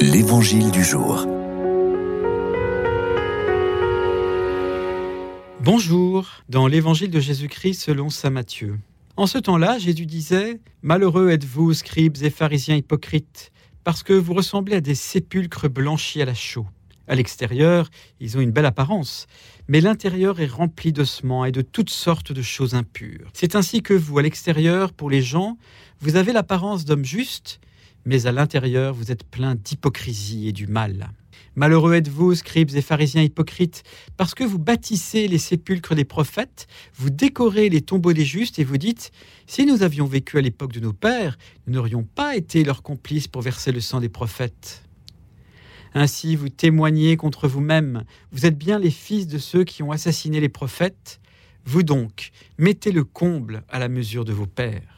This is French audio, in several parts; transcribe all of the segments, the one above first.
L'Évangile du jour. Bonjour, dans l'Évangile de Jésus-Christ selon Saint Matthieu. En ce temps-là, Jésus disait Malheureux êtes-vous, scribes et pharisiens hypocrites, parce que vous ressemblez à des sépulcres blanchis à la chaux. À l'extérieur, ils ont une belle apparence, mais l'intérieur est rempli d'ossements et de toutes sortes de choses impures. C'est ainsi que vous, à l'extérieur, pour les gens, vous avez l'apparence d'hommes justes, mais à l'intérieur, vous êtes plein d'hypocrisie et du mal. Malheureux êtes-vous, scribes et pharisiens hypocrites, parce que vous bâtissez les sépulcres des prophètes, vous décorez les tombeaux des justes et vous dites Si nous avions vécu à l'époque de nos pères, nous n'aurions pas été leurs complices pour verser le sang des prophètes. Ainsi vous témoignez contre vous-même. Vous êtes bien les fils de ceux qui ont assassiné les prophètes. Vous donc, mettez le comble à la mesure de vos pères.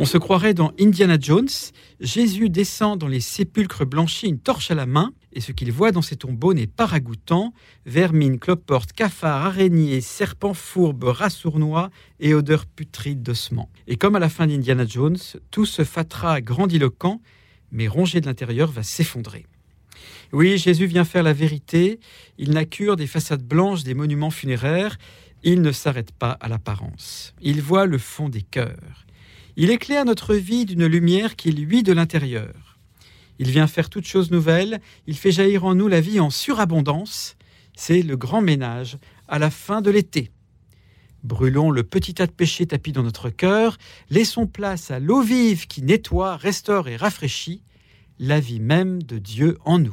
On se croirait dans Indiana Jones. Jésus descend dans les sépulcres blanchis, une torche à la main, et ce qu'il voit dans ces tombeaux n'est pas ragoûtant. Vermine, cloporte, cafards, araignées, serpents fourbes, rats sournois et odeurs putrides d'ossements. Et comme à la fin d'Indiana Jones, tout ce fatras grandiloquent, mais rongé de l'intérieur, va s'effondrer. Oui, Jésus vient faire la vérité. Il n'accure des façades blanches des monuments funéraires. Il ne s'arrête pas à l'apparence. Il voit le fond des cœurs. Il éclaire notre vie d'une lumière qui luit de l'intérieur. Il vient faire toutes choses nouvelles, il fait jaillir en nous la vie en surabondance. C'est le grand ménage à la fin de l'été. Brûlons le petit tas de péché tapis dans notre cœur, laissons place à l'eau vive qui nettoie, restaure et rafraîchit la vie même de Dieu en nous.